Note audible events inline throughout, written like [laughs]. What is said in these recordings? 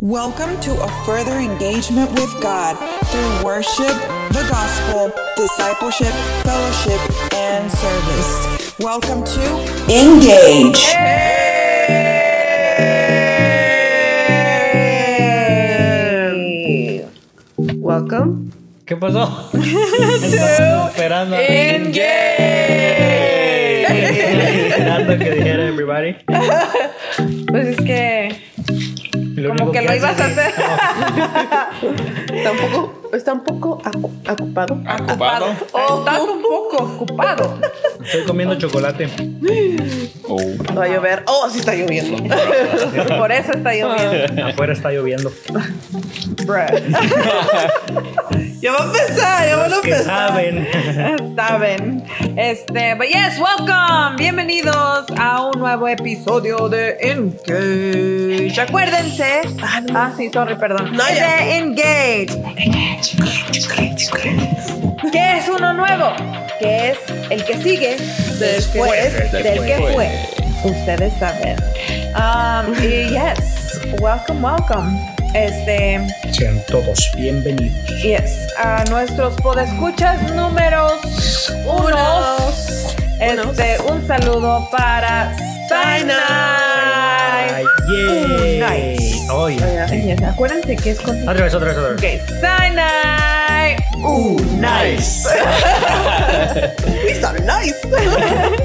Welcome to a further engagement with God through worship, the gospel, discipleship, fellowship, and service. Welcome to Engage. Welcome. ¿Qué pasó? [laughs] Estamos esperando. Engage. Esperando que dijera everybody. [laughs] Pues es que Lo como que lo ibas a hacer. Está un poco, está un poco acu- ocupado. ¿Ocupado? Estás un poco ocupado. Estoy comiendo chocolate. Oh. Va a llover. Oh, sí está lloviendo. [laughs] Por eso está lloviendo. Afuera está lloviendo. [laughs] ya va a empezar, ya van a empezar. saben. [laughs] Saben. Este, but yes, welcome. Bienvenidos a un nuevo episodio de Engage. Acuérdense. Ah, sí, sorry, perdón. No, ya. de Engage. ¿Qué es uno nuevo? Que es el que sigue después, Después. del que fue. Ustedes saben. Um, y yes, welcome, welcome. Este, Sean todos bienvenidos. yes, a nuestros podescuchas números unos. Este, un saludo para Sinai. Ay, yeah. Nice. Oye. Yes, Acuérdense que es con. Otra vez, otra vez, otra vez. Ok, Sinai. Uh, nice. [laughs] We started nice. [laughs]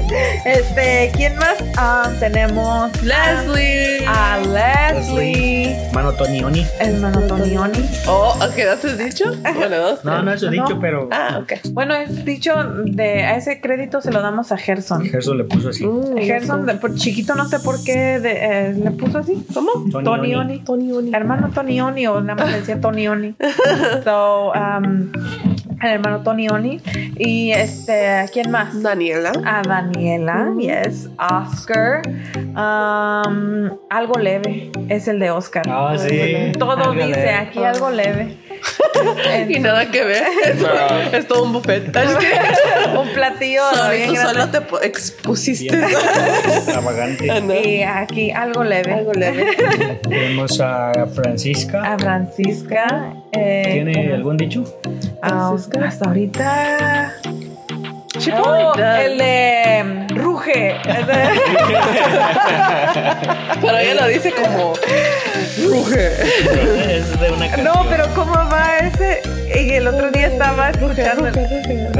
Este, ¿quién más? Ah, tenemos Leslie. a Leslie, Mano Tonioni. el Manotonioni. Oh, ¿a qué edad has dicho? Bueno, dos. No, no es No. dicho, pero Ah, ok. Bueno, es dicho de a ese crédito se lo damos a Gerson. Gerson le puso así. Mm, Gerson, de- por chiquito no sé por qué de- eh, le puso así. ¿Cómo? Tonioni. Tony Hermano Tonioni o nada más le decía Tonioni. [laughs] So, um, el hermano Tonioni. Y este, ¿quién más? Daniela. A Daniela, Mm. yes. Oscar. Um, algo leve. Es el de Oscar. Ah, sí. Todo Algo dice leve. aquí algo leve. [laughs] Y nada que ver. Es, No. es todo un buffet. [laughs] Un platillo solo, bien tú grande. solo te expusiste. Bien [laughs] extravagante. Anda. Y aquí algo leve. Algo leve. Tenemos a Francisca. A Francisca. eh, ¿Tiene algún dicho? Ah, hasta ahorita. She Oh, el de Ruge. El de- [laughs] Pero ella lo dice como ruge. Es de una canción. No, pero ¿cómo va ese? Y el otro día estaba escuchando. Es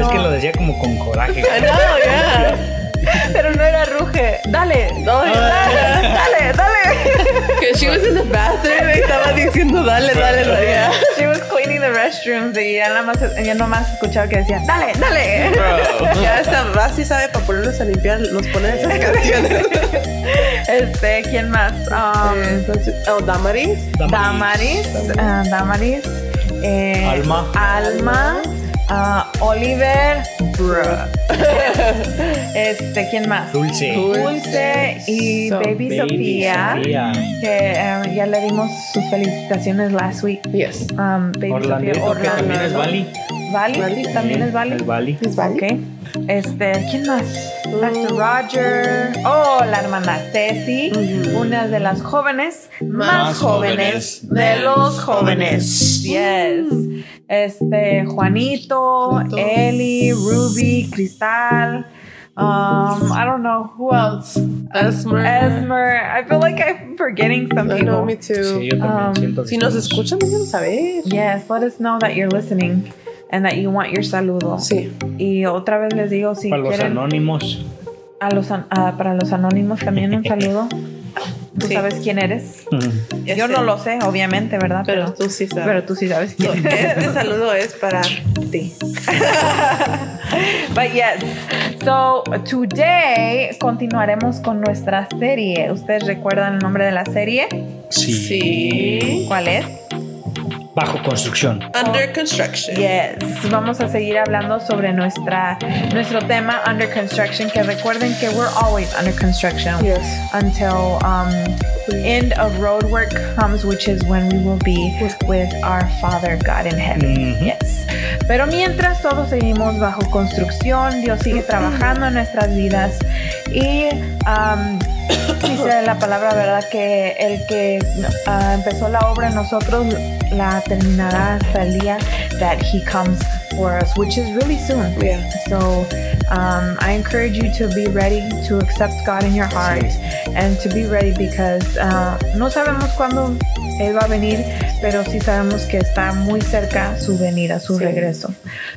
que lo decía como con coraje. I know, yeah. [laughs] Pero no era Ruge. Dale. Dale, yeah. dale, dale. Que she was in the bathroom y estaba diciendo dale, dale, dale. yeah. She was cleaning the restrooms y ya nada más, ya nomás escuchaba que decía, dale, dale. Bro. Ya esta Rasi sabe para ponernos a limpiar, nos pone esas canciones. [laughs] Este, ¿quién más? Um, Eh, oh, Damaris. Damaris, ah, Damaris, eh, Alma. Alma, ah, Oliver, bruh. [laughs] este, ¿quién más? Dulce. Dulce y So, Baby, Baby Sofía, que eh, ya le dimos sus felicitaciones last week. Yes. Um, Baby Orlandito, Sofía, que también es Bali. Vali, Vali. también es Vali. El Bali. Is Vali? Ok. Este, ¿quién más? Pastor Roger. Oh, la hermana Ceci. Ujú. Una de las jóvenes más, Más jóvenes, jóvenes de los los jóvenes. Yes. Este, Juanito, Juanito. Eli, Ruby, Cristal. Um, I don't know who else. Esmer. Esmer. I feel like I'm forgetting some I know, people. me too. Sí, yo también Um, siento que Si nos escuchan, déjenos saber. Yes, let us know that you're listening and that you want your saludo. Sí. Y otra vez les digo, si Para los quieren, anónimos. a los ah, para los anónimos también un saludo. [laughs] Tú Sí. sabes quién eres. Ya Yo sé. no lo sé, obviamente, ¿verdad? Pero Pero, tú sí sabes. pero tú sí sabes quién [laughs] eres. Este saludo es para ti. [laughs] But yes, so today continuaremos con nuestra serie. ¿Ustedes recuerdan el nombre de la serie? Sí. ¿Cuál es? Bajo construcción. Under construction. Yes, vamos a seguir hablando sobre nuestra nuestro tema under construction. Que recuerden que we're always under construction Yes. until um, end of road work comes, which is when we will be with our Father God in heaven. Ujú. Yes. Pero mientras todos seguimos bajo construcción, Dios sigue trabajando en nuestras vidas y um, [coughs] Dice la palabra, ¿verdad? Que el que ah, empezó la obra en nosotros la terminará hasta el día that he comes for us, which is really soon. Yeah. So um, I encourage you to be ready to accept God in your heart and to be ready because uh, no sabemos cuándo Él va a venir, pero sí sabemos que está muy cerca su venida, su Sí. regreso.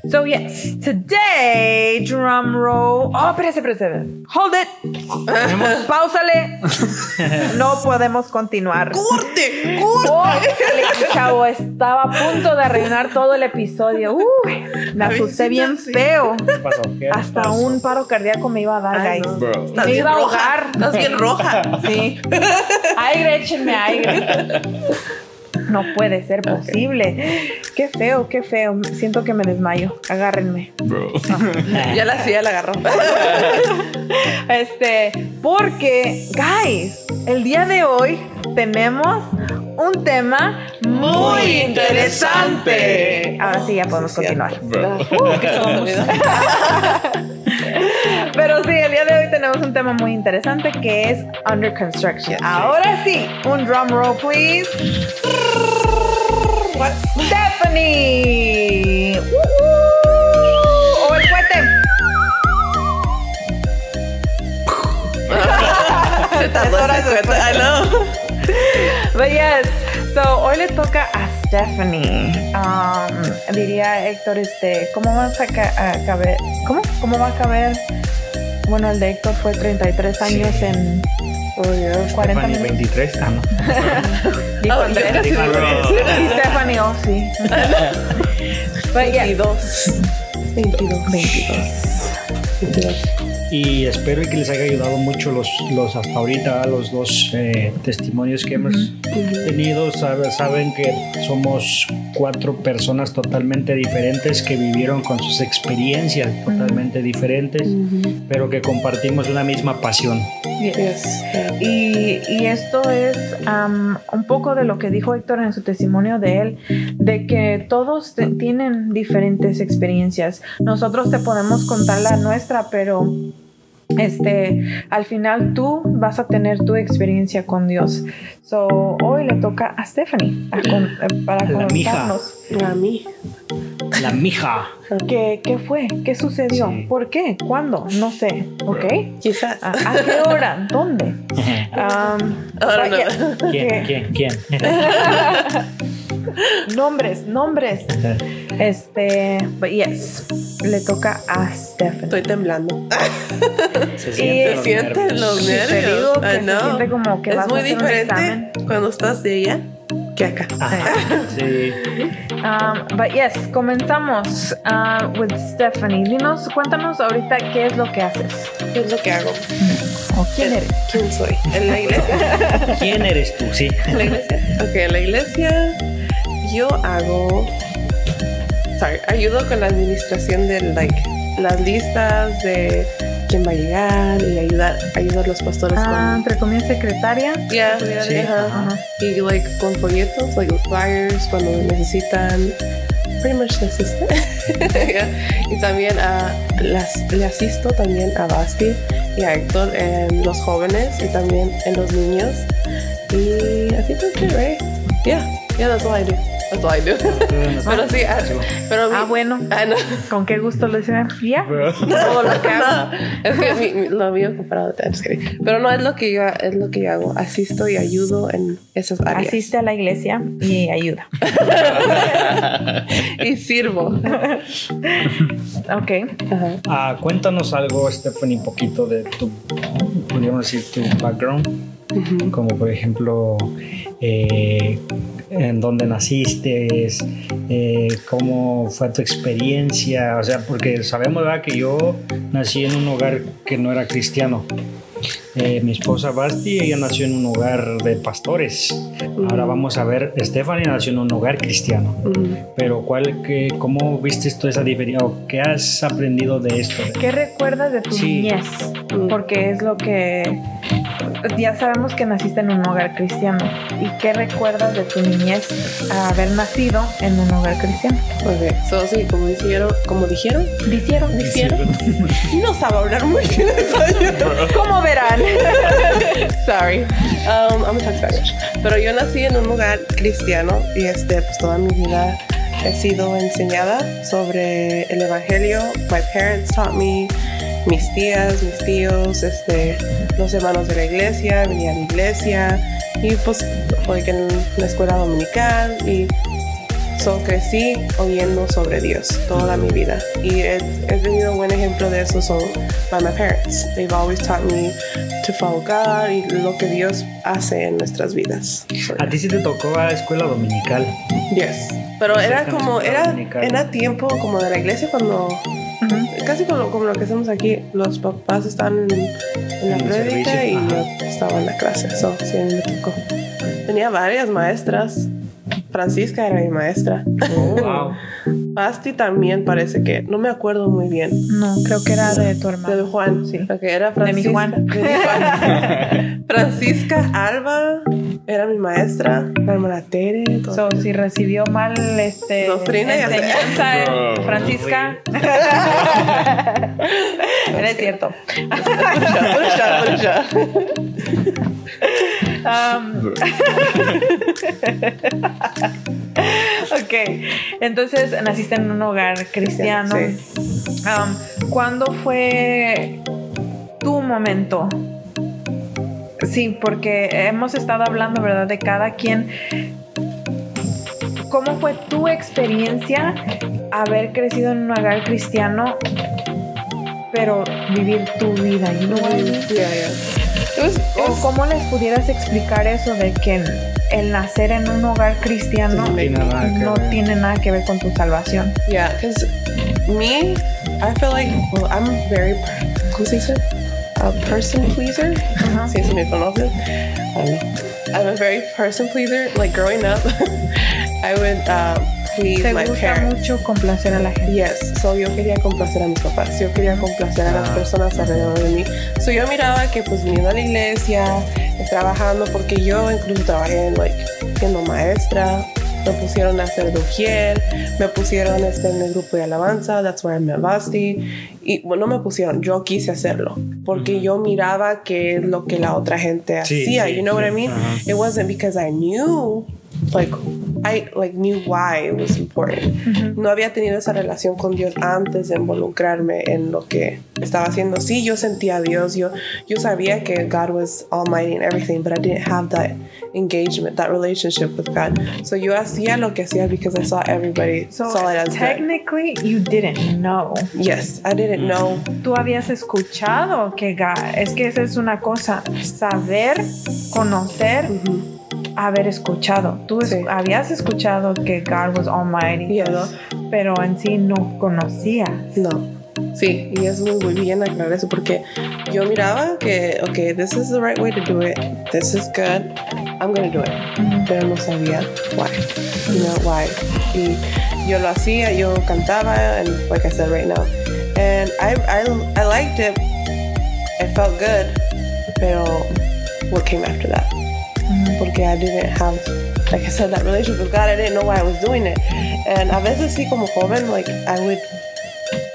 So yes, today, drum roll. Oh, espérese, espérese. Hold it. [laughs] Páusale. No podemos continuar. ¡Corte! ¡Corte! Chavo, estaba a punto de arruinar todo el episodio. Uy, me asusté bien feo. ¿Qué pasó? ¿Qué Hasta pasó? un paro cardíaco me iba a dar, Ay, guys. no. Bro. Estás Me bien iba a ahogar. Estás bien roja. Sí. [laughs] Aire, échenme aire. [laughs] No puede ser posible. Qué feo, qué feo. Siento que me desmayo. Agárrenme. Ya la hacía, la agarró. [laughs] Este, porque, guys, el día de hoy tenemos un tema muy interesante. Ahora sí, ya podemos Sí, continuar. Uh, [laughs] Pero sí, el día de hoy tenemos un tema muy interesante que es under construction. Ahora sí, un drum roll, please. What? Stephanie. ¡Woo! O el cohete. Se tardó Es hora ese de cuento. I know. But yes, so hoy le toca a Stephanie. Um, diría Héctor, este, ¿cómo vas a, ca- a caber? ¿Cómo? ¿Cómo va a caber? Bueno, el de Héctor fue 33 años en Oh, yeah. 40 Stephanie, minutos. 23. Ah, no. [laughs] Dijo Oh, Andrés. Y Stephanie, oh, sí. [laughs] But yes, 22. 22. 22. 22. Y espero que les haya ayudado mucho los, los hasta ahorita, los dos eh, testimonios que hemos tenido. Sabe- saben que somos cuatro personas totalmente diferentes que vivieron con sus experiencias totalmente diferentes, pero que compartimos una misma pasión. Yes. Y, y esto es am, un poco de lo que dijo Héctor en su testimonio de él, de que todos te- tienen diferentes experiencias. Nosotros te podemos contar la nuestra, pero este, al final tú vas a tener tu experiencia con Dios. So, hoy le toca a Stephanie a con- eh, para contarnos A mí. La mija. qué, qué fue, qué sucedió, Sí. por qué, cuándo, no sé, ¿ok? Quizás. ¿A, a qué hora? ¿Dónde? [laughs] Um, Ahora no. ¿Quién? ¿Quién? ¿Quién? [laughs] Nombres, nombres. Este, but yes, le toca a Stephanie. Estoy temblando. [laughs] Se Y sienten Se los sienten nervios. los Sí, te nervios. digo que se siente como que es vas a muy hacer un diferente examen. cuando estás de allá que acá. Ajá, sí. Um, but yes, comenzamos uh, with Stephanie. Dinos, cuéntanos ahorita qué es lo que haces. ¿Qué es lo que hago? ¿O quién eres? ¿Quién soy? En la iglesia. [laughs] ¿Quién eres tú? Sí. En la iglesia. Ok, en la iglesia yo hago. Sorry, ayudo con la administración de like, las listas de quién va a llegar y ayudar, ayudar a los pastores Ah, con. entre comillas, secretaria. Yeah, Sí. ajá. Ajá. Y like con folletos, like with flyers cuando necesitan. Pretty much necesitan. [laughs] Yeah. Y también a las, le asisto también a Basti y a Héctor en los jóvenes y también en los niños. Y I think that's it, right? Yeah, yeah, that's all I do. That's all I do. pero sí, ah, pero mi- Ah, bueno. Ah, no. ¿Con qué gusto lo dicen? Ya. [laughs] Todo lo que hago. No, [laughs] es que mi- mi- lo mío comparado. Pero no es lo que yo es lo que yo hago. Asisto y ayudo en esas áreas. Asiste a la iglesia y ayuda. [laughs] y sirvo. Ok. Ah, cuéntanos algo, Stephanie, un poquito de tu, podríamos decir, tu background. Como por ejemplo, eh, en dónde naciste, eh, cómo fue tu experiencia. O sea, porque sabemos ¿verdad? que yo nací en un hogar que no era cristiano. Eh, mi esposa Basti, ella nació en un hogar de pastores. Ahora vamos a ver, Stephanie nació en un hogar cristiano. Pero ¿cuál, qué, ¿cómo viste tú esa diferencia? ¿O qué has aprendido de esto? ¿Qué recuerdas de tu Sí. niñez? Porque es lo que ya sabemos que naciste en un hogar cristiano. ¿Y qué recuerdas de tu niñez a haber nacido en un hogar cristiano? Ok, so sí, como dijeron, como dijeron, Dijeron, dijeron, no sabe hablar muy bien. ¿Cómo verán? [laughs] Sorry. Um, I'm talk Spanish. Pero yo nací en un hogar cristiano y este, pues toda mi vida he sido enseñada sobre el evangelio. My parents taught me, mis tías, mis tíos, este, los hermanos de la iglesia, venía a la iglesia y pues like, en la escuela dominical y So, crecí oyendo sobre Dios toda mi vida y he, he tenido un buen ejemplo de eso son by my parents. They've always taught me to follow God y lo que Dios hace en nuestras vidas. So, A ti sí te tocó a escuela dominical. yes. Pero era como, era, dominical. era tiempo como de la iglesia cuando, casi como, como lo que hacemos aquí, los papás están en, en la prédica y ajá. yo estaba en la clase. So, sí, me tocó. Tenía varias maestras. Francisca era mi maestra. Wow. [laughs] Basti también parece que, no me acuerdo muy bien. No, creo que era de tu hermano. De Juan, Sí. Ok, era De mi Francisca. Juan. de mi Juan. [laughs] Francisca Alba era mi maestra. La hermana Tere. todo. So, si recibió mal este Doctrina, enseñanza, eh, No, Francisca. [laughs] Era cierto. Put a shot, put a shot. Um, [laughs] ok, entonces naciste en un hogar cristiano. Sí. Um, ¿Cuándo fue tu momento? Sí, porque hemos estado hablando, ¿verdad? De cada quien. ¿Cómo fue tu experiencia haber crecido en un hogar cristiano, pero vivir tu vida? You know what I mean? Yeah, yeah. It was, it ¿O was- cómo les pudieras explicar eso de que el nacer en un hogar cristiano No tiene nada que no ver. tiene nada que ver con tu salvación? yeah, because me, I feel like, well, I'm very, ¿cómo se dice? A person pleaser. Ajá. Si eso me conoces. I don't know. I'm a very person pleaser. Like growing up, [laughs] I would uh, please Te my gusta parents. mucho complacer a la gente. Yes, so yo quería complacer a mis papás, yo quería complacer a las Ah. personas alrededor de mí. So yo miraba que pues viniendo a la iglesia, trabajando, porque yo incluso trabajé en, like, siendo maestra, me pusieron a hacer doquier, me pusieron este, en el grupo de alabanza, that's where I met Basti, y bueno, no me pusieron, yo quise hacerlo, porque yo miraba que es lo que la otra gente Sí, hacía, sí, you know what I mean? ajá. It wasn't because I knew like I like knew why it was important. No había tenido esa relación con Dios antes de involucrarme en lo que estaba haciendo. Sí, yo sentía a Dios, yo yo sabía que God was almighty and everything, but I didn't have that engagement, that relationship with God. So yo hacía lo que hacía because I saw everybody So, saw it as good. technically, you didn't know. Yes, I didn't know. Tú habías escuchado que ga- es que esa es una cosa, saber, conocer, haber escuchado. Tú es- Sí. habías escuchado que God was almighty y Yes. todo, pero en sí no conocías. No. Sí, y es muy, muy bien aclarar eso porque yo miraba que, ok, this is the right way to do it, this is good, I'm gonna do it. Pero no sabía why, you know, why. Y yo lo hacía, yo cantaba, and like I said right now, and I, I, I liked it, it felt good, pero what came after that? Porque I didn't have, like I said, that relationship with God, I didn't know why I was doing it. And a veces sí como joven, like I would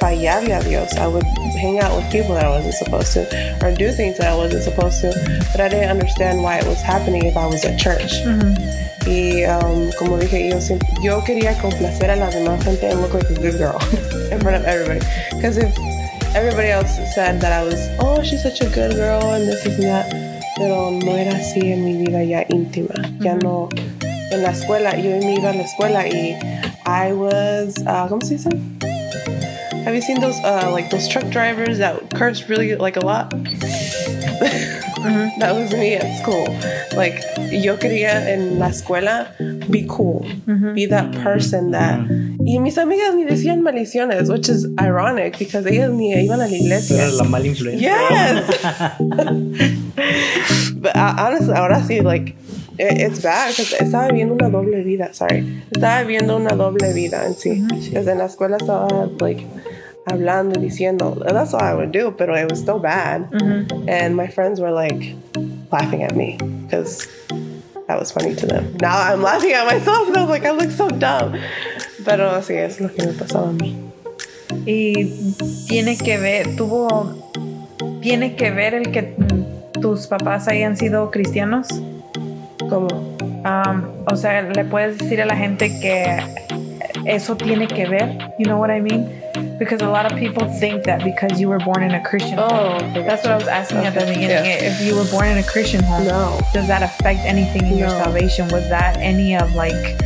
fallarle a Dios. I would hang out with people that I wasn't supposed to, or do things that I wasn't supposed to, but I didn't understand why it was happening if I was at church. Y um, como dije, yo, yo quería complacer a la demás gente and look like a good girl [laughs] in front of everybody. Because if everybody else said that I was, oh, she's such a good girl and this is that, pero no era así en mi vida ya íntima. Ya no, en la escuela, yo me iba a la escuela y I was, uh, ¿cómo se dice? Have you seen those uh, like those truck drivers that curse really like a lot? [laughs] That was me at school. Like yo quería en la escuela be cool, be that person that. Y mis amigas ni decían maldiciones, which is ironic because ellas ni iban a la iglesia. eres la mala influencia. Yes. [laughs] but uh, honestly, ahora sí, like it, it's bad because estaba viviendo una doble vida. Sorry, estaba viviendo una doble vida en sí. Desde la escuela estaba like hablando diciendo that's all I would do, but it was still bad. And my friends were like, laughing at me because that was funny to them. Now I'm laughing at myself and I'm like, I look so dumb. Pero así es lo que me pasaba a mí. Y tiene que ver, tuvo, tiene que ver el que tus papás hayan sido cristianos. ¿Cómo? Um, o sea, le puedes decir a la gente que eso tiene que ver. You know what I mean? Because a lot of people think that because you were born in a Christian home. Oh, okay. That's what I was asking at the beginning. yeah. If you were born in a Christian home, No. does that affect anything in your salvation? Was that any of like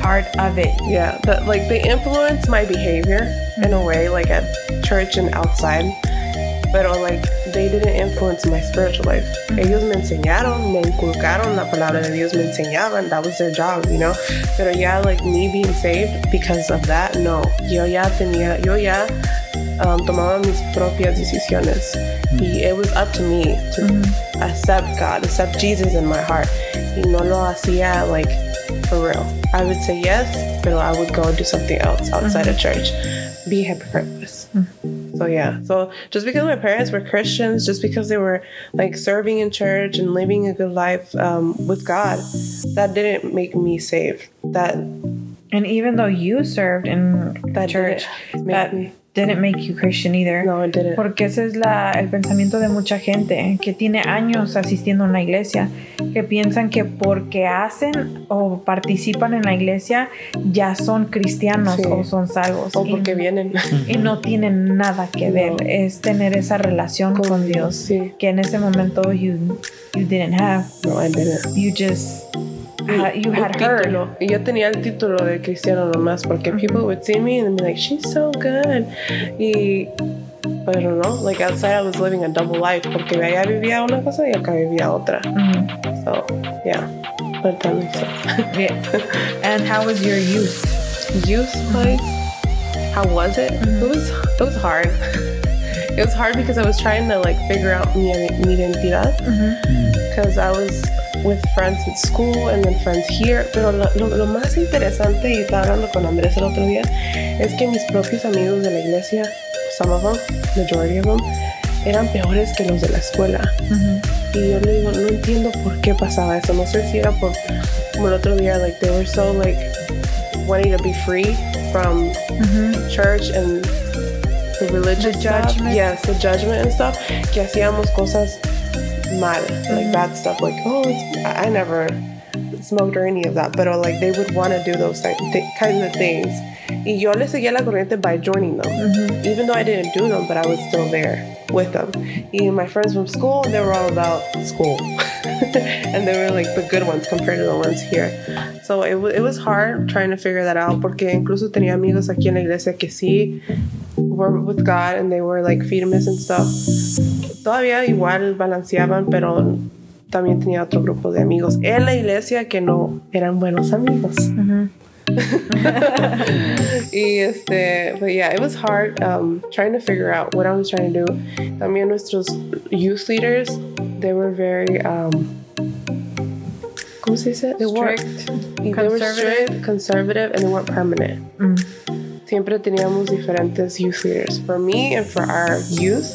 part of it? Yeah, but like they influence my behavior in a way, like at church and outside. Pero like they didn't influence my spiritual life. Ellos me enseñaron, me inculcaron la palabra de Dios, me enseñaban. That was their job, you know. Pero ya like me being saved because of that, no. Yo ya tenía, yo ya um, tomaba mis propias decisiones. Mm. Y it was up to me to mm-hmm. accept God, accept Jesus in my heart. Y no lo hacía like for real. I would say yes, but I would go do something else outside of mm-hmm. church. Be hypocriteless. So yeah. So just because my parents were Christians, just because they were like serving in church and living a good life um, with God, that didn't make me saved. That And even though you served in That church, that me- didn't make you Christian either. no, it didn't. Porque ese es la, el pensamiento de mucha gente que tiene años asistiendo a una iglesia, que piensan que porque hacen o participan en la iglesia ya son cristianos Sí. o son salvos. O Y- porque vienen. y no tienen nada que ver. No. Es tener esa relación con, Con Dios sí. que en ese momento you, you didn't have. No, I didn't. You just you had heard. título. Y yo tenía el título de cristiano nomás porque people would see me and be like, she's so good. don't know, like outside I was living a double life porque allá vivía una cosa y acá vivía otra. Mhm. So, yeah. But that makes sense. [laughs] Yes. And how was your youth? Youth wise, how was it? It was it was hard. [laughs] it was hard because I was trying to like figure out mi, mi identidad because I was with friends at school and then friends here. Pero lo, lo, lo más interesante, y estaba hablando con Andrés el otro día, es que mis propios amigos de la iglesia, some of them, majority of them, eran peores que los de la escuela. Y yo le digo, no entiendo por qué pasaba eso. No sé si era por, como el otro día, like they were so like wanting to be free from church and the religious The stuff. judgment. Yes, the judgment and stuff. Que hacíamos cosas mal, like bad stuff. Like, oh, it's, I never smoked or any of that, but uh, like they would want to do those type, th- kinds of things. Y yo le seguía la corriente by joining them, mm-hmm. even though I didn't do them, but I was still there with them. Y my friends from school, they were all about school, [laughs] and they were like the good ones compared to the ones here. So it, wa- it was hard trying to figure that out porque incluso tenía amigos aquí en la iglesia que sí were with God and they were like firmes and stuff. Todavía igual balanceaban, pero también tenía otro grupo de amigos en la iglesia que no eran buenos amigos. [laughs] y este, but yeah, it was hard um, trying to figure out what I was trying to do. También nuestros youth leaders, they were very, um, ¿cómo se dice? They Strict, y they were conservative. strict, conservative, and they weren't permanent. Mm. Siempre teníamos diferentes youth leaders. For me and for our youth,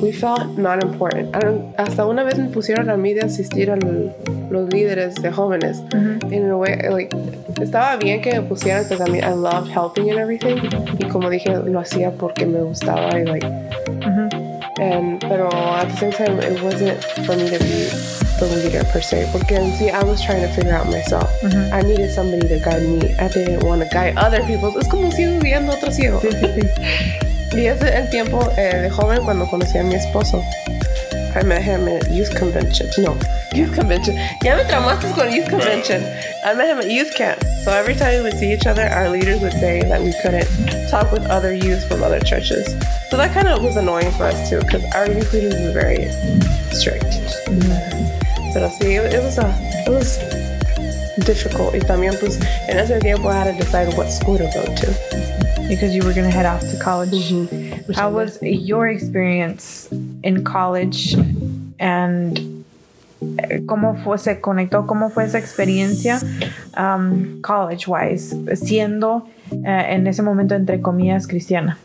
we felt not important. I don't- hasta una vez me pusieron a mí de asistir a los líderes de jóvenes. In a way, like, estaba bien que me pusieran because I mean, I loved helping and everything. Y como dije, lo hacía porque me gustaba y like, and, pero at the same time, it wasn't for me to be the leader per se. Porque en sí, I was trying to figure out myself. I needed somebody to guide me. I didn't want to guide other people. Es como ciego guiando a otro ciego. [laughs] Y ese el tiempo eh, de joven cuando conocí a mi esposo. I met him at youth convention. No, youth convention. Ya me traumaste con youth convention. I met him at youth camp. So every time we would see each other, our leaders would say that we couldn't talk with other youth from other churches. So that kind of was annoying for us too, because our youth leaders were very strict. Pero sí, it, was a, it was difficult. Y también pues en ese tiempo I had to decide what school to go to. Because you were going to head off to college. Which How I was your experience in college and eh, cómo fue, se conectó, cómo fue esa experiencia um, college-wise, siendo eh, en ese momento, entre comillas, cristiana?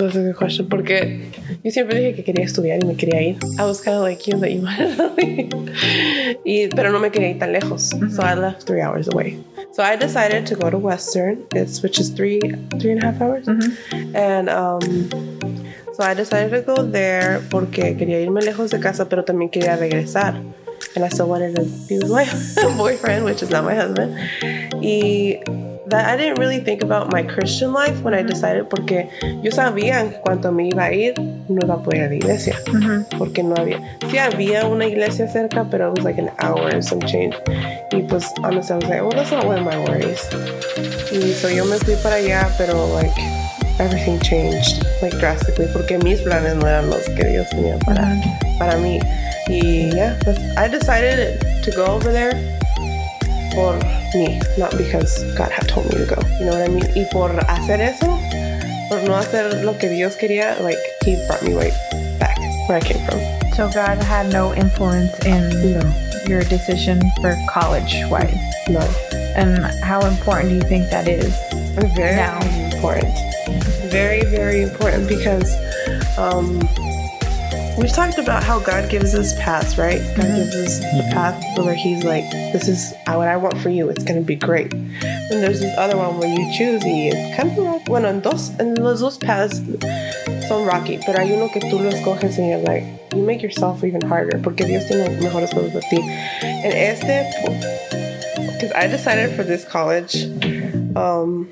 That's a good question. Porque yo siempre dije que quería estudiar y me quería ir. I was kind of like you that you wanted to leave. y, pero no me quería ir tan lejos. So I left three hours away. So I decided to go to Western, it's, which is three, three and a half hours. And um, so I decided to go there porque quería irme lejos de casa, pero también quería regresar. And I still wanted to be with my [laughs] boyfriend, which is not my husband. Y that I didn't really think about my Christian life when I decided porque yo sabía en cuanto me iba a ir no iba a poder ir a la iglesia porque no había sí había una iglesia cerca pero it was like an hour and some change. Y pues honestly I was like well that's not one of my worries. Y so yo me fui para allá pero like everything changed like drastically porque mis planes no eran los que Dios tenía para, para mí. Y yeah but I decided to go over there por mí, not because God had told me to go. You know what I mean? Y por hacer eso, por no hacer lo que Dios quería, like He brought me right back where I came from. So God had no influence in No, your decision for college wise. no. And how important do you think that is? Very Now. important. Very, very important because um, we've talked about how God gives us paths, right? God gives us the path where He's like, this is what I want for you. It's going to be great. And there's this other one where you choose y es kind of rocky. Bueno, en, dos, en los dos paths son rocky, pero hay uno que tú lo escoges y you're like, you make yourself even harder porque Dios tiene mejores cosas para ti. En este, because I decided for this college, um,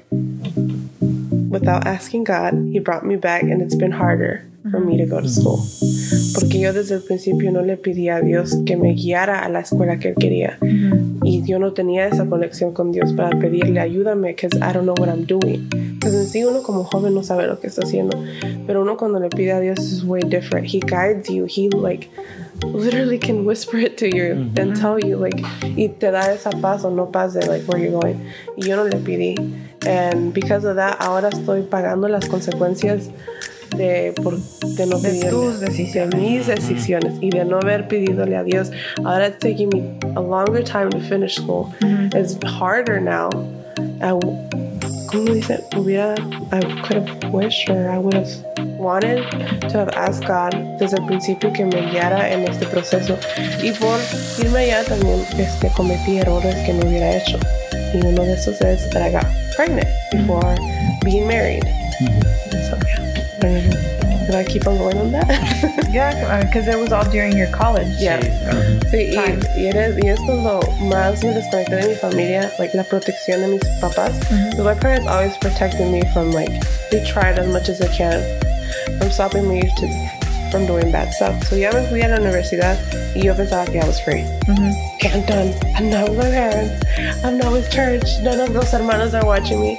without asking God, He brought me back, and it's been harder for me to go to school. Porque yo desde el principio no le pedí a Dios que me guiara a la escuela que Él quería. Y yo no tenía esa conexión con Dios para pedirle ayúdame, because I don't know what I'm doing. Because en sí uno como joven no sabe lo que está haciendo. Pero uno cuando le pide a Dios is way different. He guides you. He like literally can whisper it to you and tell you like y te da esa paz o no paz de like where you're going y yo no le pedí and because of that ahora estoy pagando las consecuencias de, por, de no De pedirle tus de decisiones. mis decisiones y de no haber pedidole a Dios. Ahora it's taking me a longer time to finish school. It's harder now. I, ¿cómo dice? hubiera I could have wished or I would have wanted to have asked God desde el principio que me guiara en este proceso y por irme allá también este, cometí errores que no hubiera hecho. Y uno de esos es that I got pregnant before being married. So yeah did I keep on going on that? [laughs] Yeah, uh, because it was all during your college. yeah Sí, y, y, eres, y es cuando más me desconecté de mi familia, like la protección de mis papás. Because my parents always protected me from like, they tried as much as they can from stopping me to, from doing bad stuff. So ya me fui a la universidad y yo pensaba que I was free. Okay, I'm done. I'm not with my parents. I'm not with church. None of those hermanos are watching me.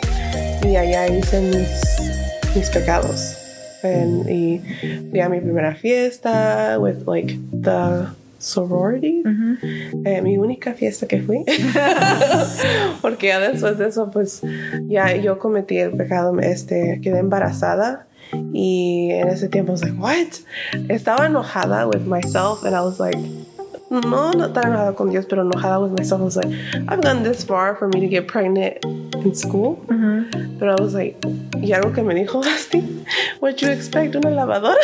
Y allá hice mis, mis pecados. And, y fui a mi primera fiesta with like the sorority. Eh, mi única fiesta que fui. [laughs] Porque ya después de eso, pues ya yo cometí el pecado, este, quedé embarazada. Y en ese tiempo, I was like, what? Estaba enojada with myself, and I was like, no, no tan enojada con Dios, pero enojada with myself. I was like, I've gone this far for me to get pregnant in school. Pero I was like, y algo que me dijo Basti, what you expect, una lavadora?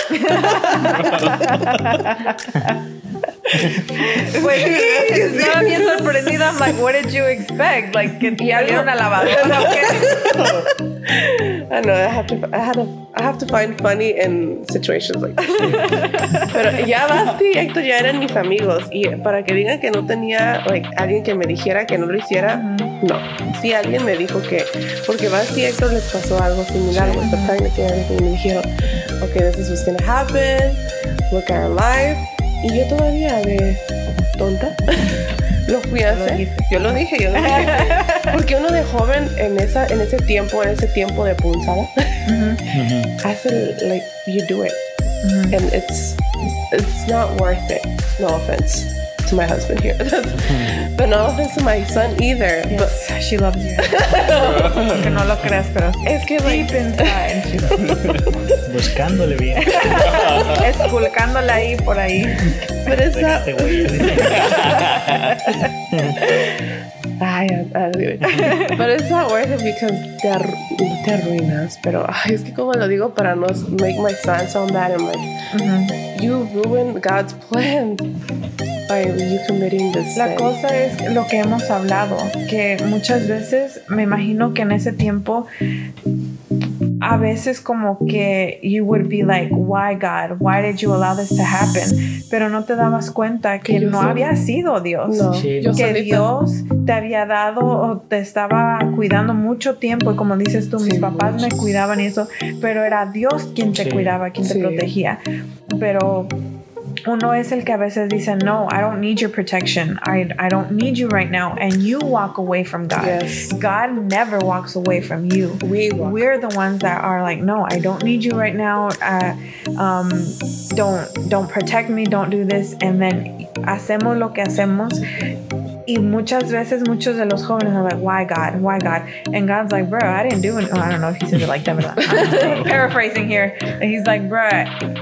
Pues sí, estaba bien sorprendida. I'm like, what did you expect? Like, que saliera una lavadora? [laughs] I know I have to I had to I have to find funny in situations like that. [laughs] Pero ya Basti y Héctor ya eran mis amigos y para que digan que no tenía like alguien que me dijera que no lo hiciera, no. Sí alguien me dijo que porque Basti y Héctor les pasó algo similar with the pregnancy y me dijeron, okay, this is what's gonna happen. Look at our life. Y yo todavía de tonta [laughs] lo fui a hacer. Yo lo dije, yo lo dije. [laughs] Porque uno de joven en esa en ese tiempo, en ese tiempo de punzada, hace [laughs] like you do it. And it's it's not worth it. No offense to my husband here. But no offense to my son either. But Yes, she loves you. [laughs] que no lo creas, pero es que like deep inside, she loves you. Buscándole bien. [laughs] Esculcándola ahí por ahí. but it's not. Ay, but it's not worth it because te, arru no te arruinas. Pero ay, es que como lo digo para no make my son sound bad, I'm like, you ruined God's plan La cosa es lo que hemos hablado, que muchas veces me imagino que en ese tiempo a veces como que you would be like, why God, why did you allow this to happen? Pero no te dabas cuenta que Que no sol- había sido Dios. No, Sí. que. Dios te había dado o te estaba cuidando mucho tiempo y como dices tú, mis Sí, papás me mucho. cuidaban y eso, pero era Dios quien te Sí. cuidaba, quien te protegía. Pero uno es el que a veces dice, no, I don't need your protection. I, I don't need you right now. And you walk away from God. Yes. God never walks away from you. We walk. We're the ones that are like, no, I don't need you right now. Uh, um, don't don't protect me. Don't do this. And then hacemos lo que hacemos. Y muchas veces muchos de los jóvenes are like, why God? Why God? And God's like, bro, I didn't do it. Oh, I don't know if he says it like that, but I'm [laughs] paraphrasing here. And he's like, bro,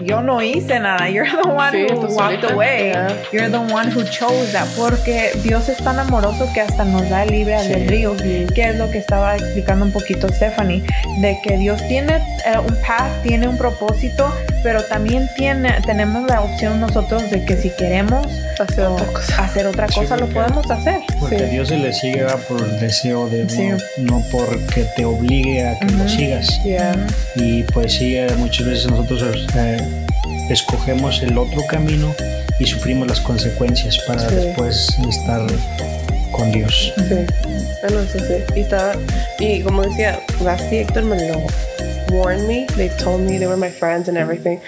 yo no hice nada. You're the one Sí, who walked away. Yeah. You're the one who chose that. Porque Dios es tan amoroso que hasta nos da libre Sí. albedrío, que es lo que estaba explicando un poquito Stephanie, de que Dios tiene eh, un path, tiene un propósito, pero también tiene, tenemos la opción nosotros de que si queremos Hacer otra cosa. hacer otra cosa, lo podemos hacer. Porque Sí. Dios se le sigue va por el deseo de uno, Sí. no porque te obligue a que lo Ujú. sigas. Yeah. Y pues sí, eh, muchas veces nosotros eh, escogemos el otro camino y sufrimos las consecuencias para Sí. después estar con Dios. Sí, bueno, eso sí. Y, estaba, y como decía, y Héctor me lo warned me. They told me they were my friends and everything.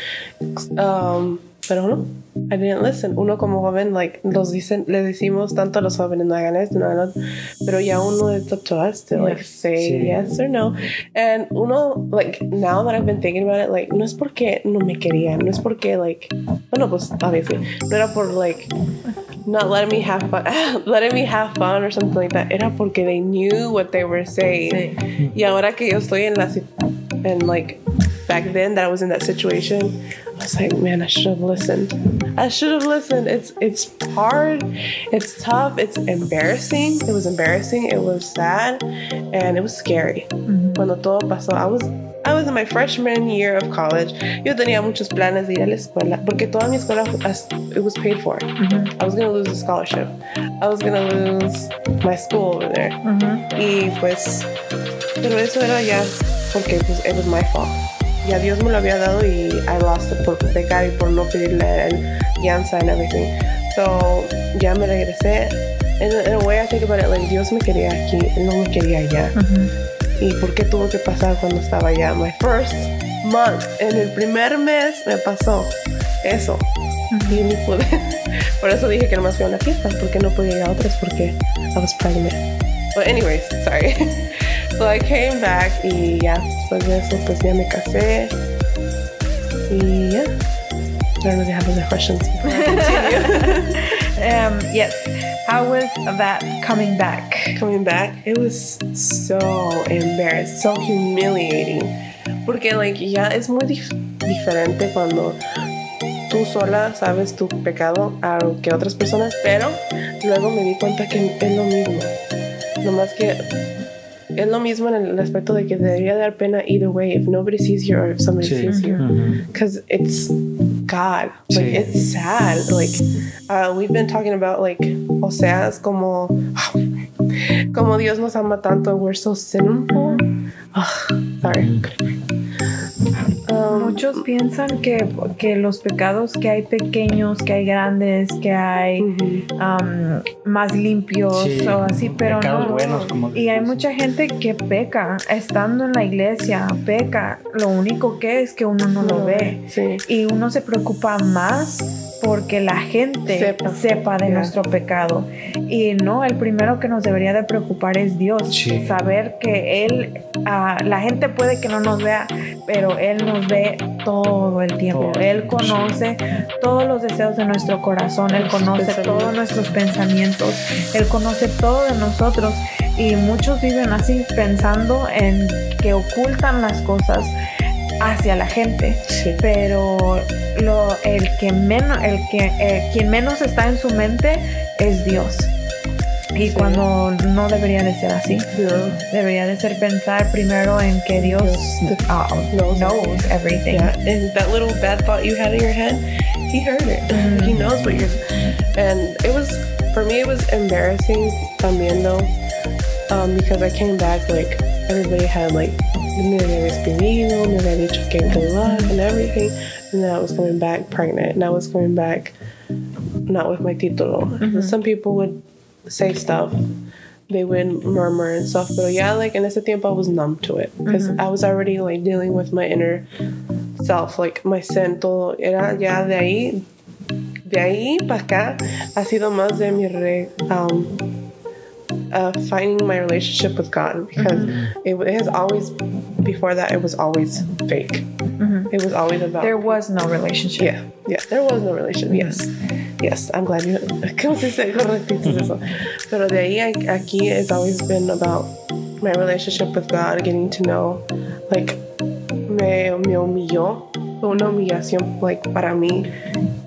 Um, pero no, I didn't listen. Uno como joven, like, los dicen, le decimos tanto a los jóvenes, no hagan esto, no hagan esto. Pero ya uno, it's up to us to, like, say Sí. yes or no. And uno, like, now that I've been thinking about it, like, no es porque no me querían, no es porque, like, bueno, pues, obviously, no era por, like, not letting me have fun, [laughs] letting me have fun or something like that. Era porque they knew what they were saying. Sí. Y ahora que yo estoy en la, and like back then that I was in that situation, I was like, man, I should have listened. I should have listened. It's it's hard, it's tough, it's embarrassing. It was embarrassing. It was sad, and it was scary. Mm-hmm. Cuando todo pasó, I was. I was in my freshman year of college. Yo tenía muchos planes de ir a la escuela porque toda mi escuela it was paid for. Mm-hmm. I was gonna lose the scholarship. I was gonna lose my school over there. Ujú. Y pues, pero eso era ya porque pues, it was my fault. Ya Dios me lo había dado y I lost it por pecar y por no pedirle a él guianza and everything. So, ya me regresé. In, in a way I think about it, like, Dios me quería aquí, no me quería allá. Ujú. ¿Y por qué tuvo que pasar cuando estaba allá? My first month, en el primer mes me pasó eso. Y ni pude. [laughs] Por eso dije que nomás fui a una fiesta, porque no podía ir a otras, porque I was pregnant. But anyways, sorry. [laughs] so I came back y ya, después de eso, pues ya me casé. Y ya. I don't really have other questions before I continue. Um, yes. How was that coming back? coming back, it was so embarrassed, so humiliating. Porque, like, ya es muy dif- diferente cuando tú sola sabes tu pecado a que otras personas, pero luego me di cuenta que es lo mismo. Nomás que es lo mismo en el aspecto de que debería dar pena either way if nobody sees you or if somebody Sí. sees you. Because it's God. Like Sí. it's sad. Like uh, we've been talking about like o sea, es como [sighs] como Dios nos ama tanto. We're so sinful. Ugh, sorry. Muchos piensan que, que los pecados que hay pequeños, que hay grandes, que hay um, más limpios Sí, o así, pero pecados no. buenos, como y hay mucha gente que peca, estando en la iglesia, peca. Lo único que es que uno no lo ve. Sí. Y uno se preocupa más porque la gente Sepa. sepa, de Yeah. nuestro pecado. Y no, el primero que nos debería de preocupar es Dios. Sí. Saber que Él, ah, la gente puede que no nos vea, pero Él nos ve todo el tiempo. Todo Él conoce todos los deseos de nuestro corazón. Él conoce todos nuestros pensamientos. Él conoce todo de nosotros. Y muchos viven así pensando en que ocultan las cosas hacia la gente Sí. pero lo, el que menos, el que, eh, quien menos está en su mente es Dios. Y Sí. cuando no debería de ser así. Debería de ser pensar primero en que Dios Dios knows knows everything. Yeah, and that little bad thought you had in your head, he heard it. [laughs] He knows what you're. And it was for me. It was embarrassing también though, um, because I came back like everybody had like despedido, me había dicho que good luck and everything, and then I was coming back pregnant, and I was coming back not with my título. Some people would say stuff. They would murmur and stuff, but yeah, like in ese tiempo I was numb to it because I was already like dealing with my inner self, like my sin, todo era ya de ahí, de ahí para acá ha sido más de mi re, um, uh, finding my relationship with God because it, it has always before that it was always fake. Mm-hmm. It was always about There was no relationship. yeah, yeah. There was no relationship. Mm-hmm. Yes, yes. I'm glad you. [laughs] [laughs] ¿Cómo se dice eso? Pero de ahí a- aquí it's always been about my relationship with God, getting to know, like, me, me humilló, una humillación, like, para mí,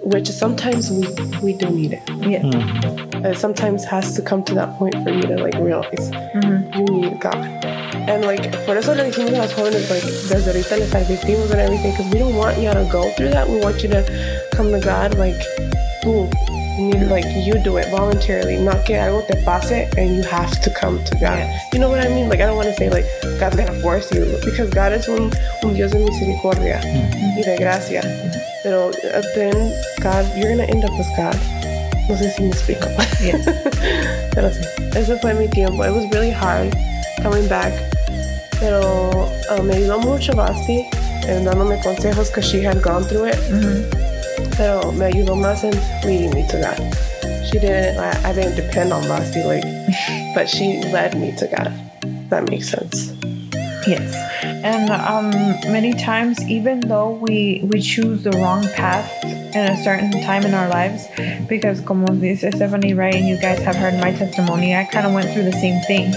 which sometimes we, we do need it. Yeah. Hmm. It sometimes has to come to that point for you to, like, realize mm-hmm. you need God. And, like, por eso le dijimos a los jóvenes, like, desde ahorita les advertimos and everything, because we don't want you to go through that. We want you to come to God, like, tú, you need, like, you do it voluntarily, not que algo te pase and you have to come to God. You know what I mean? Like, I don't want to say, like, God's gonna force you, because God is un, un Dios de misericordia y de gracia. Pero uh, then, God, you're gonna end up with God. No sé si me explico. yeah. [laughs] Pero sí, ese fue mi tiempo. It was really hard coming back. Pero uh, me ayudó mucho Basti en dándome consejos que she had gone through it. Pero me ayudó más en leading me to God. She didn't, I, I didn't depend on Basti, like, [laughs] but she led me to God. That makes sense. Yes. And um, many times, even though we, we choose the wrong path in a certain time in our lives, because como dice Stephanie, right, and you guys have heard my testimony, I kind of went through the same thing.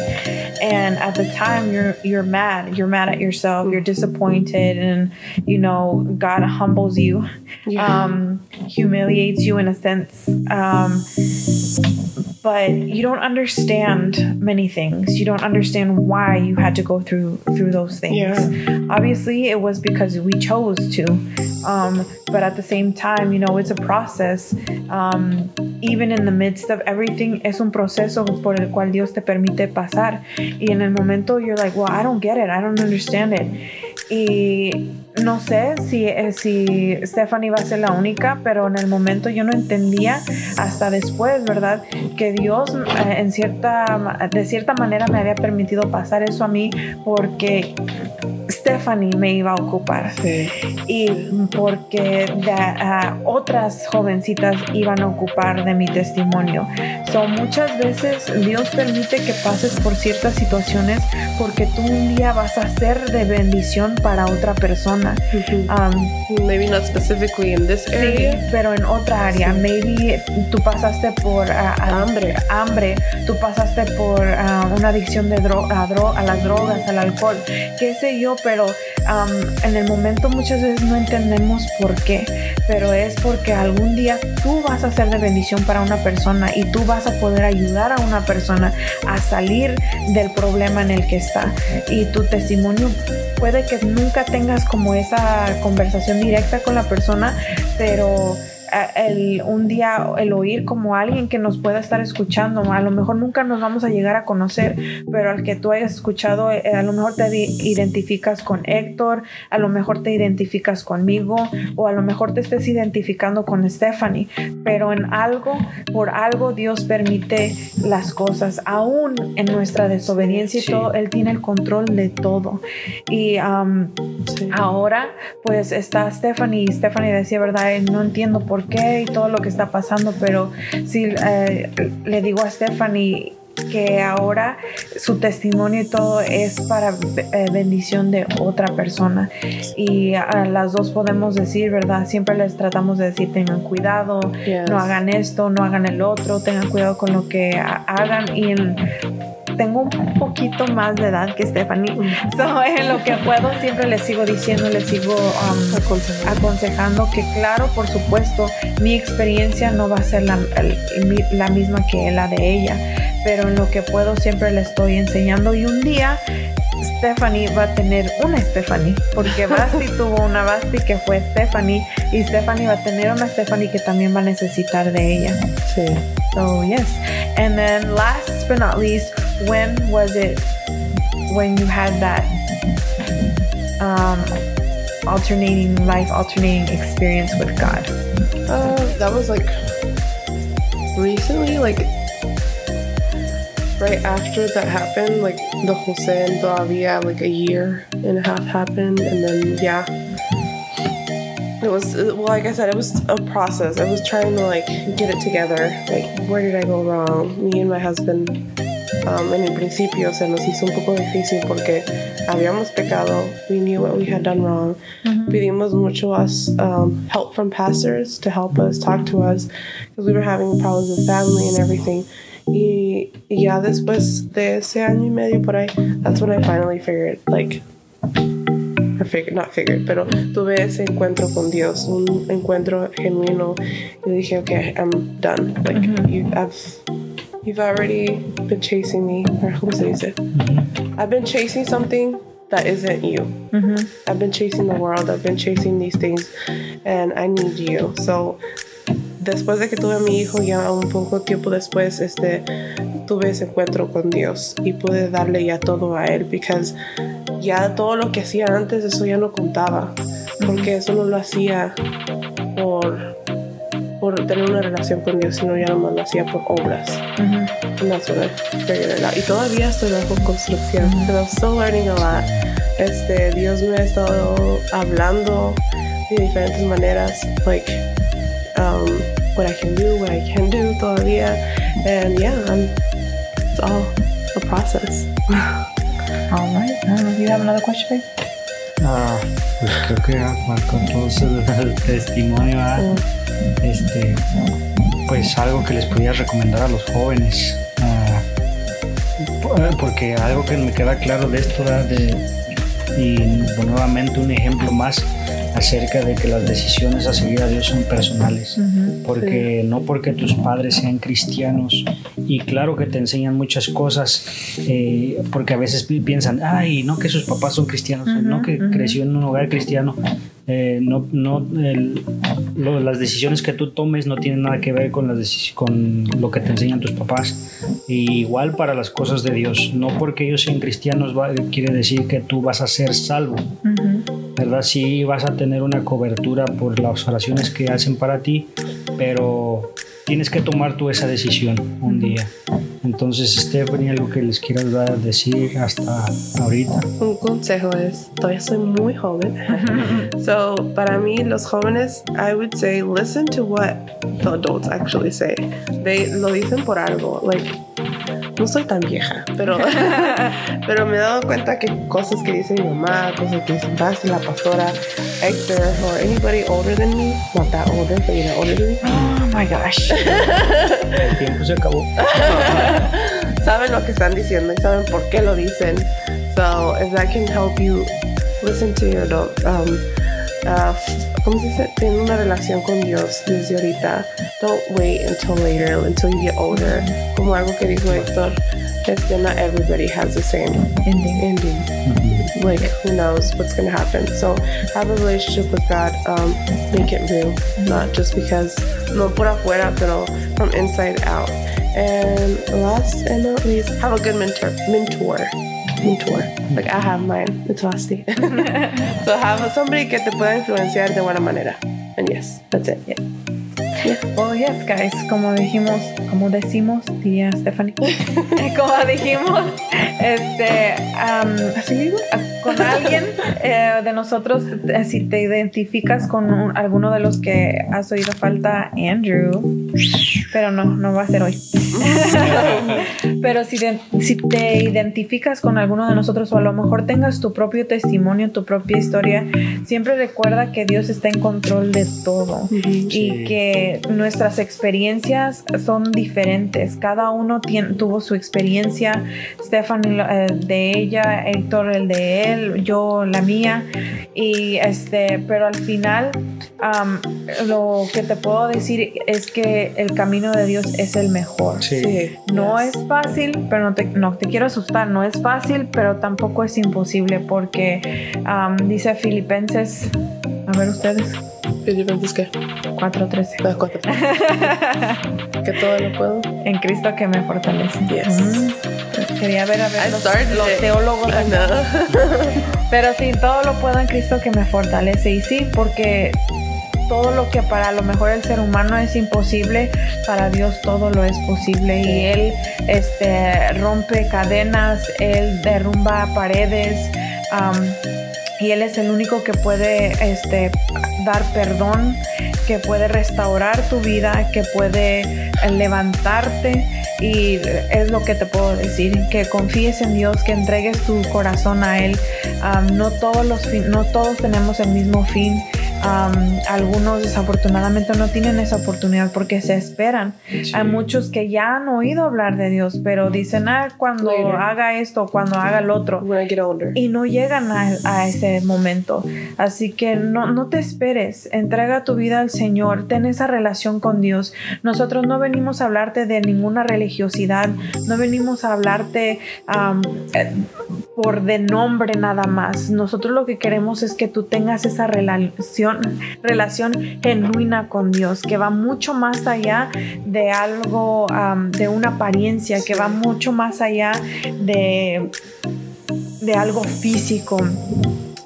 And at the time, you're you're mad. You're mad at yourself. You're disappointed, and you know God humbles you, Yeah. um, humiliates you in a sense. Um, but you don't understand many things. You don't understand why you had to go through through those things. Yeah. Obviously, it was because we chose to. Um, but at the same time, you know, it's a process. Um, even in the midst of everything, es un proceso por el cual Dios te permite pasar. Y en el momento, you're like, well, I don't get it. I don't understand it. Y no sé si, eh, si Stephanie va a ser la única, pero en el momento yo no entendía hasta después, ¿verdad? Que Dios eh, en cierta, de cierta manera me había permitido pasar eso a mí porque Stephanie me iba a ocupar Sí. y porque de- ah, otras jovencitas iban a ocupar de mi testimonio. So, muchas veces Dios permite que pases por ciertas situaciones porque tú un día vas a ser de bendición para otra persona. Um, Maybe not specifically in this Sí, area. pero en otra área. Maybe tú pasaste por ah, Hambre. hambre, tú pasaste por ah, una adicción de dro- a, dro- a las drogas, al alcohol, qué sé yo, pero am, en el momento muchas veces no entendemos por qué, pero es porque algún día tú vas a ser de bendición para una persona y tú vas a poder ayudar a una persona a salir del problema en el que está. Y tu testimonio puede que nunca tengas como esa conversación directa con la persona, pero el, un día el oír como alguien que nos pueda estar escuchando, a lo mejor nunca nos vamos a llegar a conocer, pero al que tú hayas escuchado, eh, a lo mejor te identificas con Héctor, a lo mejor te identificas conmigo, o a lo mejor te estés identificando con Stephanie, pero en algo, por algo Dios permite las cosas, aún en nuestra desobediencia y Sí. todo, Él tiene el control de todo. Y Sí. Ahora, pues está Stephanie y Stephanie decía, ¿verdad? Eh, No entiendo por qué y todo lo que está pasando, pero sí eh, le digo a Stephanie que ahora su testimonio y todo es para eh, bendición de otra persona y a las dos podemos decir, ¿verdad? Siempre les tratamos de decir tengan cuidado, Yes. no hagan esto, no hagan el otro, tengan cuidado con lo que ha- hagan y en- tengo un poquito más de edad que Stephanie, [laughs] so, en lo que puedo siempre les sigo diciendo, les sigo um, Aconsejando. aconsejando que claro, por supuesto, mi experiencia no va a ser la, la misma que la de ella, pero en lo que puedo siempre le estoy enseñando y un día Stephanie va a tener una Stephanie, porque [laughs] Basti tuvo una Basti que fue Stephanie y Stephanie va a tener una Stephanie que también va a necesitar de ella. Sí. So yes. And then last but not least, when was it when you had that um, alternating life, alternating experience with God? Uh, that was like recently, like right after that happened, like the Jose and todavía like a year and a half happened, and then yeah, it was well, like I said, it was a process. I was trying to like get it together. Like, where did I go wrong? Me and my husband. Um, en el principio se nos hizo un poco difícil porque habíamos pecado. We knew what we had done wrong. Pedimos mucho us, um, help from pastors to help us, talk to us, because we were having problems with family and everything. Y, y ya después de ese año y medio por ahí, that's when I finally figured, like, I figured, not figured, pero tuve ese encuentro con Dios, un encuentro genuino. Y dije, okay, I'm done. Like, you, I've, you've already been chasing me, or ¿cómo se dice? I've been chasing something that isn't you. Mm-hmm. I've been chasing the world. I've been chasing these things, and I need you. So, después de que tuve a mi hijo, ya un poco tiempo después, este, tuve ese encuentro con Dios y pude darle ya todo a él, because ya todo lo que hacía antes, eso ya no contaba, porque mm-hmm. eso no lo hacía por por tener una relación con Dios, sino ya nomás lo hacía por obras. And that's what I figured it out. Y todavía estoy bajo construcción. But I'm still learning a lot. Este, Dios me ha estado hablando de diferentes maneras, like um, what I can do, what I can do todavía. And yeah, I'm, it's all a process. [laughs] All right. I don't know if you have another question? Ah, pues creo que ya con todo del testimonio, ¿verdad? Este, pues algo que les podía recomendar a los jóvenes. ah, po- porque algo que me queda claro de esto. De, y nuevamente un ejemplo más acerca de que las decisiones a seguir a Dios son personales. Porque no porque tus padres sean cristianos y claro que te enseñan muchas cosas, eh, porque a veces pi- piensan, ay, no que sus papás son cristianos, no que creció en un hogar cristiano. Eh, no, no, el- lo- las decisiones que tú tomes no tienen nada que ver con, las con lo que te enseñan tus papás. Y igual para las cosas de Dios, no porque ellos sean cristianos va- quiere decir que tú vas a ser salvo. ¿verdad? Sí vas a tener una cobertura por las oraciones que hacen para ti, pero tienes que tomar tú esa decisión un día. Entonces, Stephanie, algo que les quiero dar- decir hasta ahorita. Un consejo es, todavía soy muy joven. [laughs] so, para mí, los jóvenes, I would say, listen to what the adults actually say. They lo dicen por algo. Like, no soy tan vieja, pero, [laughs] pero me he dado cuenta que cosas que dice mi mamá, cosas que dicen Basti, la pastora, Hector, or anybody older than me, not that older, but you know, older than me, my gosh. [laughs] El tiempo se acabó. [laughs] saben lo que están diciendo y saben por qué lo dicen. So, if that can help you listen to your adult, um, uh, ¿cómo se dice? Tener una relación con Dios desde ahorita. Don't wait until later, until you get older. Como algo que dijo Héctor, este, not everybody has the same Ending. ending. Like, who knows what's going to happen. So, have a relationship with God. Um, make it real. Not just because, no por afuera, pero from inside out. And last and not least, have a good mentor. Mentor. Mentor. Like, I have mine. It's Basti. [laughs] so, have somebody que te pueda influenciar de buena manera. And yes, that's it. Yeah. Oh, yes, guys. Como dijimos, como decimos, diría Stephanie. [laughs] como dijimos, este, am, ¿Así digo? con alguien eh, de nosotros, si te identificas con un- alguno de los que has oído falta, Andrew, pero no, no va a ser hoy. [laughs] pero si, de- si te identificas con alguno de nosotros o a lo mejor tengas tu propio testimonio, tu propia historia, siempre recuerda que Dios está en control de todo y Sí. Que nuestras experiencias son diferentes. Cada uno tuvo su experiencia. Stephanie lo- eh, de ella, Héctor el de él, yo la mía. Y este, pero al final um, lo que te puedo decir es que el camino de Dios es el mejor. Sí. No Yes. es fácil, pero no te, no te quiero asustar, no es fácil, pero tampoco es imposible porque um, dice Filipenses, a ver ustedes, Filipenses que 4.13. las cuatro. [laughs] que todo lo puedo. En Cristo que me fortalece. Yes. Mm. Quería ver a ver I los, teólogos. I. Pero sí, todo lo puedo en Cristo que me fortalece. Y sí, porque todo lo que para lo mejor el ser humano es imposible, para Dios todo lo es posible. Y Él este, rompe cadenas, Él derrumba paredes. am, y Él es el único que puede este, dar perdón, que puede restaurar tu vida, que puede eh, levantarte. Y es lo que te puedo decir, que confíes en Dios, que entregues tu corazón a Él. Um, no, todos los no todos tenemos el mismo fin. Um, algunos desafortunadamente no tienen esa oportunidad porque se esperan. Sí. Hay muchos que ya han oído hablar de Dios, pero dicen, ah, cuando Later. haga esto, cuando haga el otro When I get older. y no llegan a, a ese momento. Así que no, no te esperes, entrega tu vida al Señor, ten esa relación con Dios. Nosotros no venimos a hablarte de ninguna religiosidad, no venimos a hablarte eh, por de nombre nada más. Nosotros lo que queremos es que tú tengas esa relación, relación genuina con Dios, que va mucho más allá de algo, de una apariencia, que va mucho más allá de de algo físico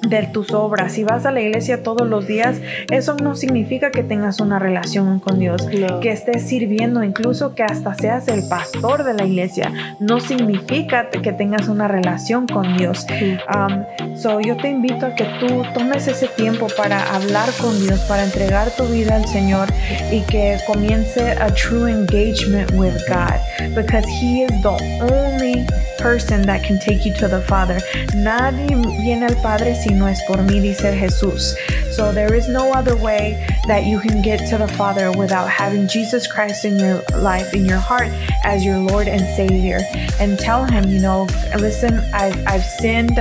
de tus obras. Si vas a la iglesia todos los días, eso no significa que tengas una relación con Dios, No. que estés sirviendo, incluso que hasta seas el pastor de la iglesia, no significa que tengas una relación con Dios. Um, so yo te invito a que tú tomes ese tiempo para hablar con Dios, para entregar tu vida al Señor y que comience a true engagement with God, because He is the only person that can take you to the Father. Nadie viene al Padre si no es por mí, dice Jesús. So there is no other way that you can get to the Father without having Jesus Christ in your life, in your heart, as your Lord and Savior. And tell Him, you know, listen, I've, I've sinned.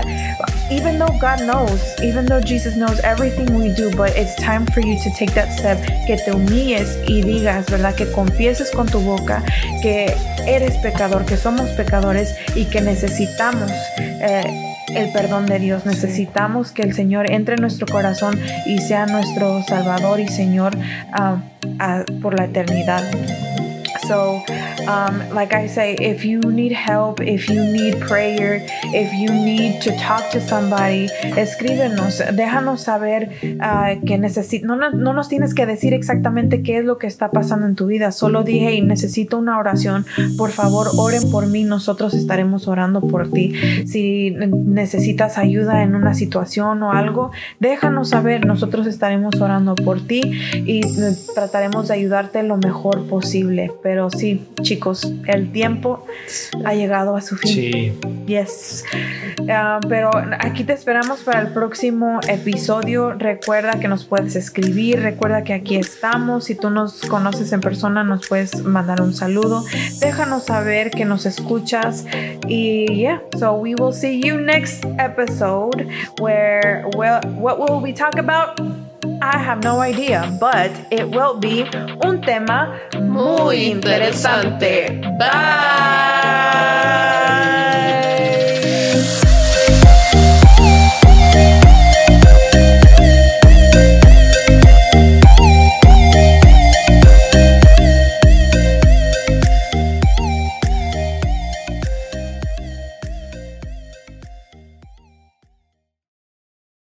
Even though God knows, even though Jesus knows everything we do, but it's time for you to take that step, que te humilles y digas, ¿verdad? Que confieses con tu boca que eres pecador, que somos pecadores y que necesitamos eh, el perdón de Dios. Necesitamos que el Señor entre en nuestro corazón y sea nuestro Salvador y Señor ah, ah, por la eternidad. So, um, like I say, if you need help, if you need prayer, if you need to talk to somebody, escríbenos, déjanos saber ah, que necesito. No, no, no nos tienes que decir exactamente qué es lo que está pasando en tu vida. Solo dije, y necesito una oración. Por favor, oren por mí. Nosotros estaremos orando por ti. Si necesitas ayuda en una situación o algo, déjanos saber. Nosotros estaremos orando por ti y trataremos de ayudarte lo mejor posible. Sí, chicos, el tiempo ha llegado a su fin. Sí. Yes. Ah, pero aquí te esperamos para el próximo episodio. Recuerda que nos puedes escribir. Recuerda que aquí estamos. Si tú nos conoces en persona, nos puedes mandar un saludo. Déjanos saber que nos escuchas. Y yeah, so we will see you next episode where well, what will we talk about? I have no idea, but it will be un tema muy interesante. Bye.